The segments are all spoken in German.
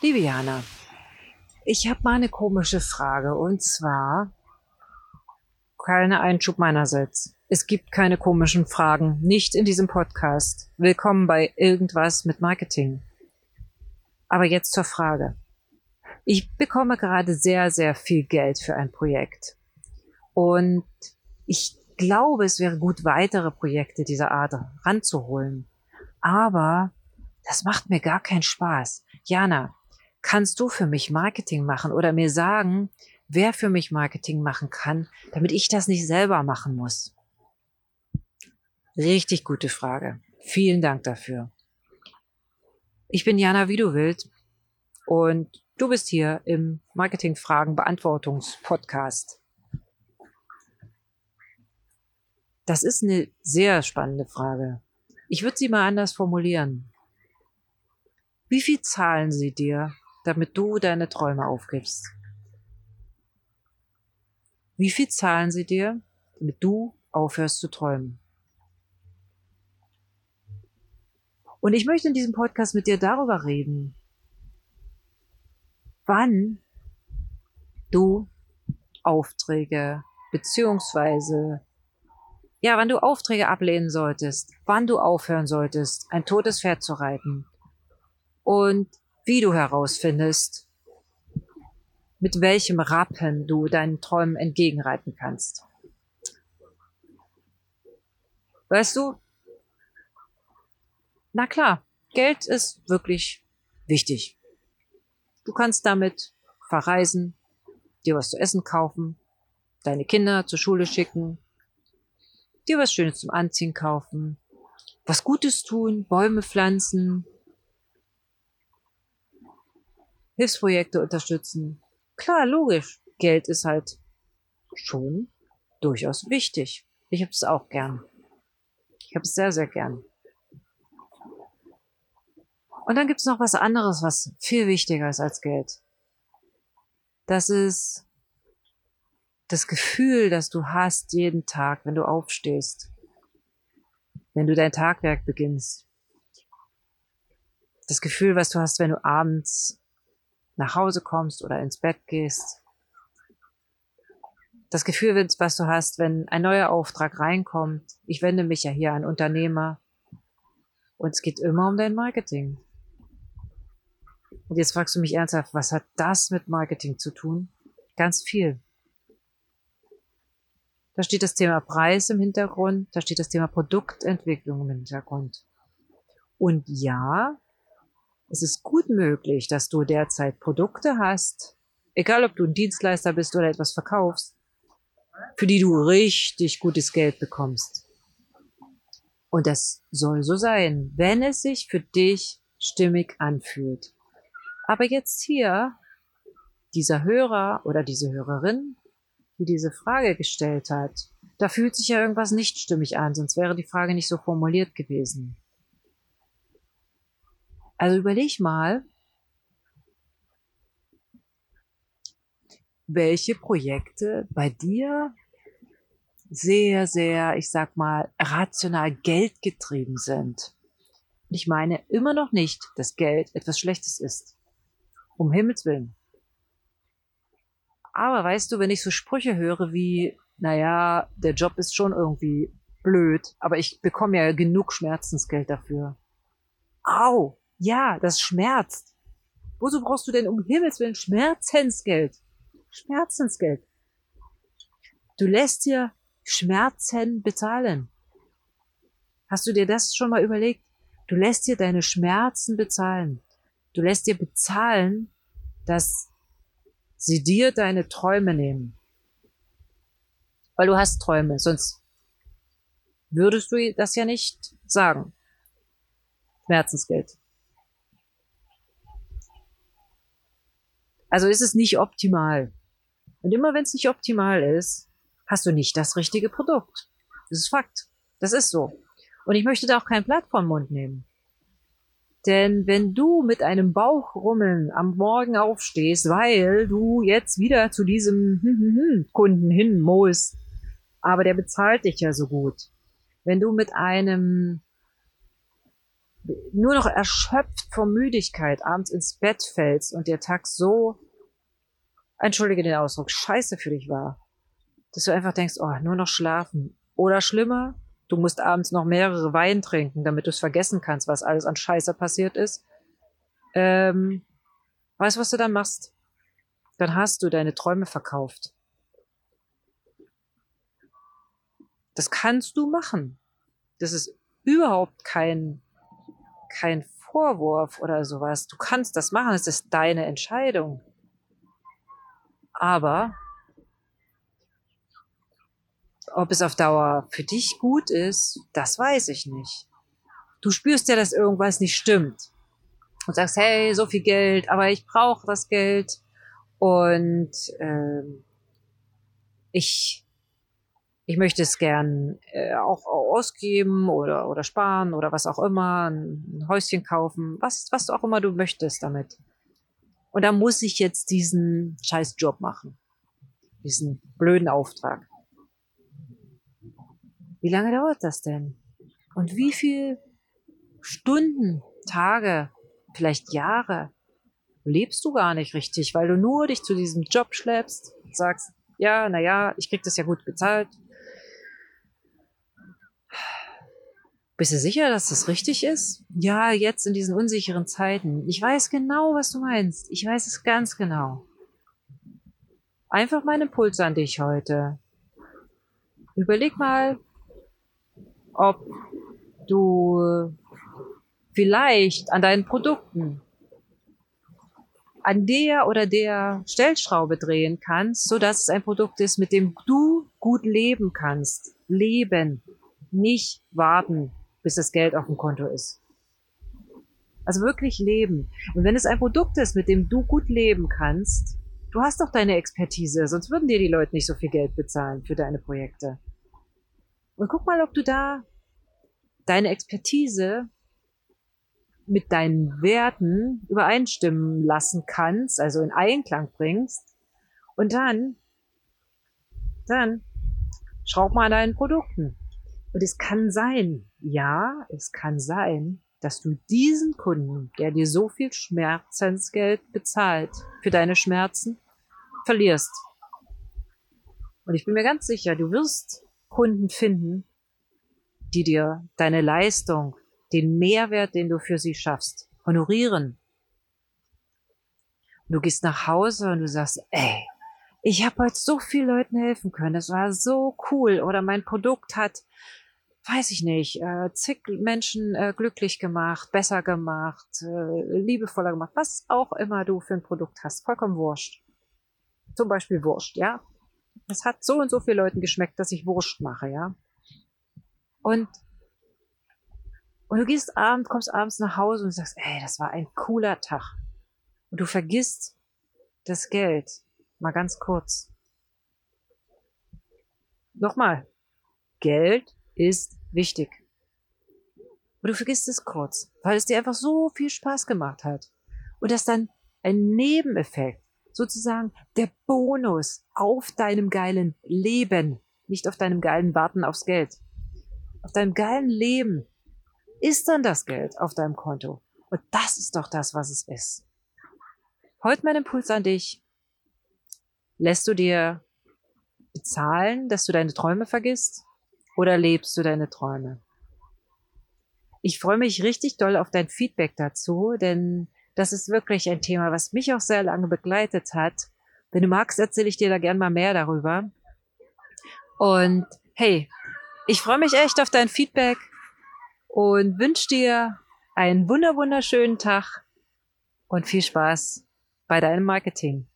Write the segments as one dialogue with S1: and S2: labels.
S1: Liebe Jana, ich habe mal eine komische Frage und zwar keine Einschub meinerseits. Es gibt keine komischen Fragen, nicht in diesem Podcast. Willkommen bei irgendwas mit Marketing. Aber jetzt zur Frage. Ich bekomme gerade sehr, sehr viel Geld für ein Projekt. Und ich glaube, es wäre gut, weitere Projekte dieser Art ranzuholen. Aber das macht mir gar keinen Spaß. Jana, kannst du für mich Marketing machen oder mir sagen, wer für mich Marketing machen kann, damit ich das nicht selber machen muss? Richtig gute Frage. Vielen Dank dafür. Ich bin Jana Widowild und du bist hier im Marketingfragen Beantwortungspodcast. Das ist eine sehr spannende Frage. Ich würde sie mal anders formulieren. Wie viel zahlen sie dir, damit du deine Träume aufgibst? Wie viel zahlen sie dir, damit du aufhörst zu träumen? Und ich möchte in diesem Podcast mit dir darüber reden, wann du Aufträge beziehungsweise ja, wann du Aufträge ablehnen solltest, wann du aufhören solltest, ein totes Pferd zu reiten und wie du herausfindest, mit welchem Rappen du deinen Träumen entgegenreiten kannst. Weißt du, na klar, Geld ist wirklich wichtig. Du kannst damit verreisen, dir was zu essen kaufen, deine Kinder zur Schule schicken, dir was Schönes zum Anziehen kaufen, was Gutes tun, Bäume pflanzen, Hilfsprojekte unterstützen. Klar, logisch. Geld ist halt schon durchaus wichtig. Ich habe es auch gern. Ich habe es sehr, sehr gern. Und dann gibt es noch was anderes, was viel wichtiger ist als Geld. Das ist das Gefühl, das du hast jeden Tag, wenn du aufstehst, wenn du dein Tagwerk beginnst. Das Gefühl, was du hast, wenn du abends nach Hause kommst oder ins Bett gehst. Das Gefühl, was du hast, wenn ein neuer Auftrag reinkommt. Ich wende mich ja hier an Unternehmer. Und es geht immer um dein Marketing. Und jetzt fragst du mich ernsthaft, was hat das mit Marketing zu tun? Ganz viel. Da steht das Thema Preis im Hintergrund, da steht das Thema Produktentwicklung im Hintergrund. Und ja, es ist gut möglich, dass du derzeit Produkte hast, egal ob du ein Dienstleister bist oder etwas verkaufst, für die du richtig gutes Geld bekommst. Und das soll so sein, wenn es sich für dich stimmig anfühlt. Aber jetzt hier, dieser Hörer oder diese Hörerin die diese Frage gestellt hat, da fühlt sich ja irgendwas nicht stimmig an, sonst wäre die Frage nicht so formuliert gewesen. Also überleg mal, welche Projekte bei dir sehr, sehr, ich sag mal, rational geldgetrieben sind. Und ich meine immer noch nicht, dass Geld etwas Schlechtes ist. Um Himmels Willen. Aber weißt du, wenn ich so Sprüche höre wie, naja, der Job ist schon irgendwie blöd, aber ich bekomme ja genug Schmerzensgeld dafür. Au, ja, das schmerzt. Wozu brauchst du denn um Himmels Willen Schmerzensgeld? Schmerzensgeld. Du lässt dir Schmerzen bezahlen. Hast du dir das schon mal überlegt? Du lässt dir deine Schmerzen bezahlen. Du lässt dir bezahlen, dass sie dir deine Träume nehmen. Weil du hast Träume, sonst würdest du das ja nicht sagen. Schmerzensgeld. Also ist es nicht optimal. Und immer wenn es nicht optimal ist, hast du nicht das richtige Produkt. Das ist Fakt. Das ist so. Und ich möchte da auch kein Blatt vom Mund nehmen. Denn wenn du mit einem Bauchrummeln am Morgen aufstehst, weil du jetzt wieder zu diesem Kunden hin musst, aber der bezahlt dich ja so gut. Wenn du mit einem nur noch erschöpft vor Müdigkeit abends ins Bett fällst und der Tag so, entschuldige den Ausdruck, scheiße für dich war, dass du einfach denkst, oh, nur noch schlafen. Oder schlimmer, du musst abends noch mehrere Wein trinken, damit du es vergessen kannst, was alles an Scheiße passiert ist. Ähm, weißt du, was du dann machst? Dann hast du deine Träume verkauft. Das kannst du machen. Das ist überhaupt kein, kein Vorwurf oder sowas. Du kannst das machen. Es ist deine Entscheidung. Aber ob es auf Dauer für dich gut ist, das weiß ich nicht. Du spürst ja, dass irgendwas nicht stimmt. Und sagst, hey, so viel Geld, aber ich brauche das Geld. Und ähm, ich ich möchte es gern äh, auch ausgeben oder, oder sparen oder was auch immer, ein, Häuschen kaufen, was, was auch immer du möchtest damit. Und da muss ich jetzt diesen scheiß Job machen. Diesen blöden Auftrag. Wie lange dauert das denn? Und wie viel Stunden, Tage, vielleicht Jahre lebst du gar nicht richtig, weil du nur dich zu diesem Job schleppst, sagst, ja, na ja, ich krieg das ja gut bezahlt, Bist du sicher, dass das richtig ist? Ja, jetzt in diesen unsicheren Zeiten. Ich weiß genau, was du meinst. Ich weiß es ganz genau. Einfach mein Impuls an dich heute. Überleg mal, ob du vielleicht an deinen Produkten an der oder der Stellschraube drehen kannst, so dass es ein Produkt ist, mit dem du gut leben kannst. Leben, nicht warten, bis das Geld auf dem Konto ist. Also wirklich leben. Und wenn es ein Produkt ist, mit dem du gut leben kannst, du hast doch deine Expertise, sonst würden dir die Leute nicht so viel Geld bezahlen für deine Projekte. Und guck mal, ob du da deine Expertise mit deinen Werten übereinstimmen lassen kannst, also in Einklang bringst. Und dann, dann schraub mal an deinen Produkten. Und es kann sein, ja, es kann sein, dass du diesen Kunden, der dir so viel Schmerzensgeld bezahlt für deine Schmerzen, verlierst. Und ich bin mir ganz sicher, du wirst Kunden finden, die dir deine Leistung, den Mehrwert, den du für sie schaffst, honorieren. Und du gehst nach Hause und du sagst, ey, ich habe heute so vielen Leuten helfen können, das war so cool. Oder mein Produkt hat weiß ich nicht, äh, zig Menschen äh, glücklich gemacht, besser gemacht, äh, liebevoller gemacht, was auch immer du für ein Produkt hast, vollkommen wurscht. Zum Beispiel Wurst, ja. Es hat so und so vielen Leuten geschmeckt, dass ich Wurst mache, ja. Und, und du gehst abends, kommst abends nach Hause und sagst, ey, das war ein cooler Tag. Und du vergisst das Geld. Mal ganz kurz. Nochmal. Geld ist wichtig. Und du vergisst es kurz, weil es dir einfach so viel Spaß gemacht hat. Und das dann ein Nebeneffekt, sozusagen der Bonus auf deinem geilen Leben, nicht auf deinem geilen Warten aufs Geld. Auf deinem geilen Leben ist dann das Geld auf deinem Konto. Und das ist doch das, was es ist. Heute mein Impuls an dich. Lässt du dir bezahlen, dass du deine Träume vergisst? Oder lebst du deine Träume? Ich freue mich richtig doll auf dein Feedback dazu, denn das ist wirklich ein Thema, was mich auch sehr lange begleitet hat. Wenn du magst, erzähle ich dir da gern mal mehr darüber. Und hey, ich freue mich echt auf dein Feedback und wünsche dir einen wunder wunderschönen Tag und viel Spaß bei deinem Marketing.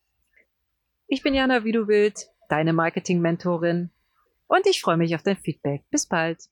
S1: Ich bin Jana Wie du willst, deine Marketing-Mentorin und ich freue mich auf dein Feedback. Bis bald.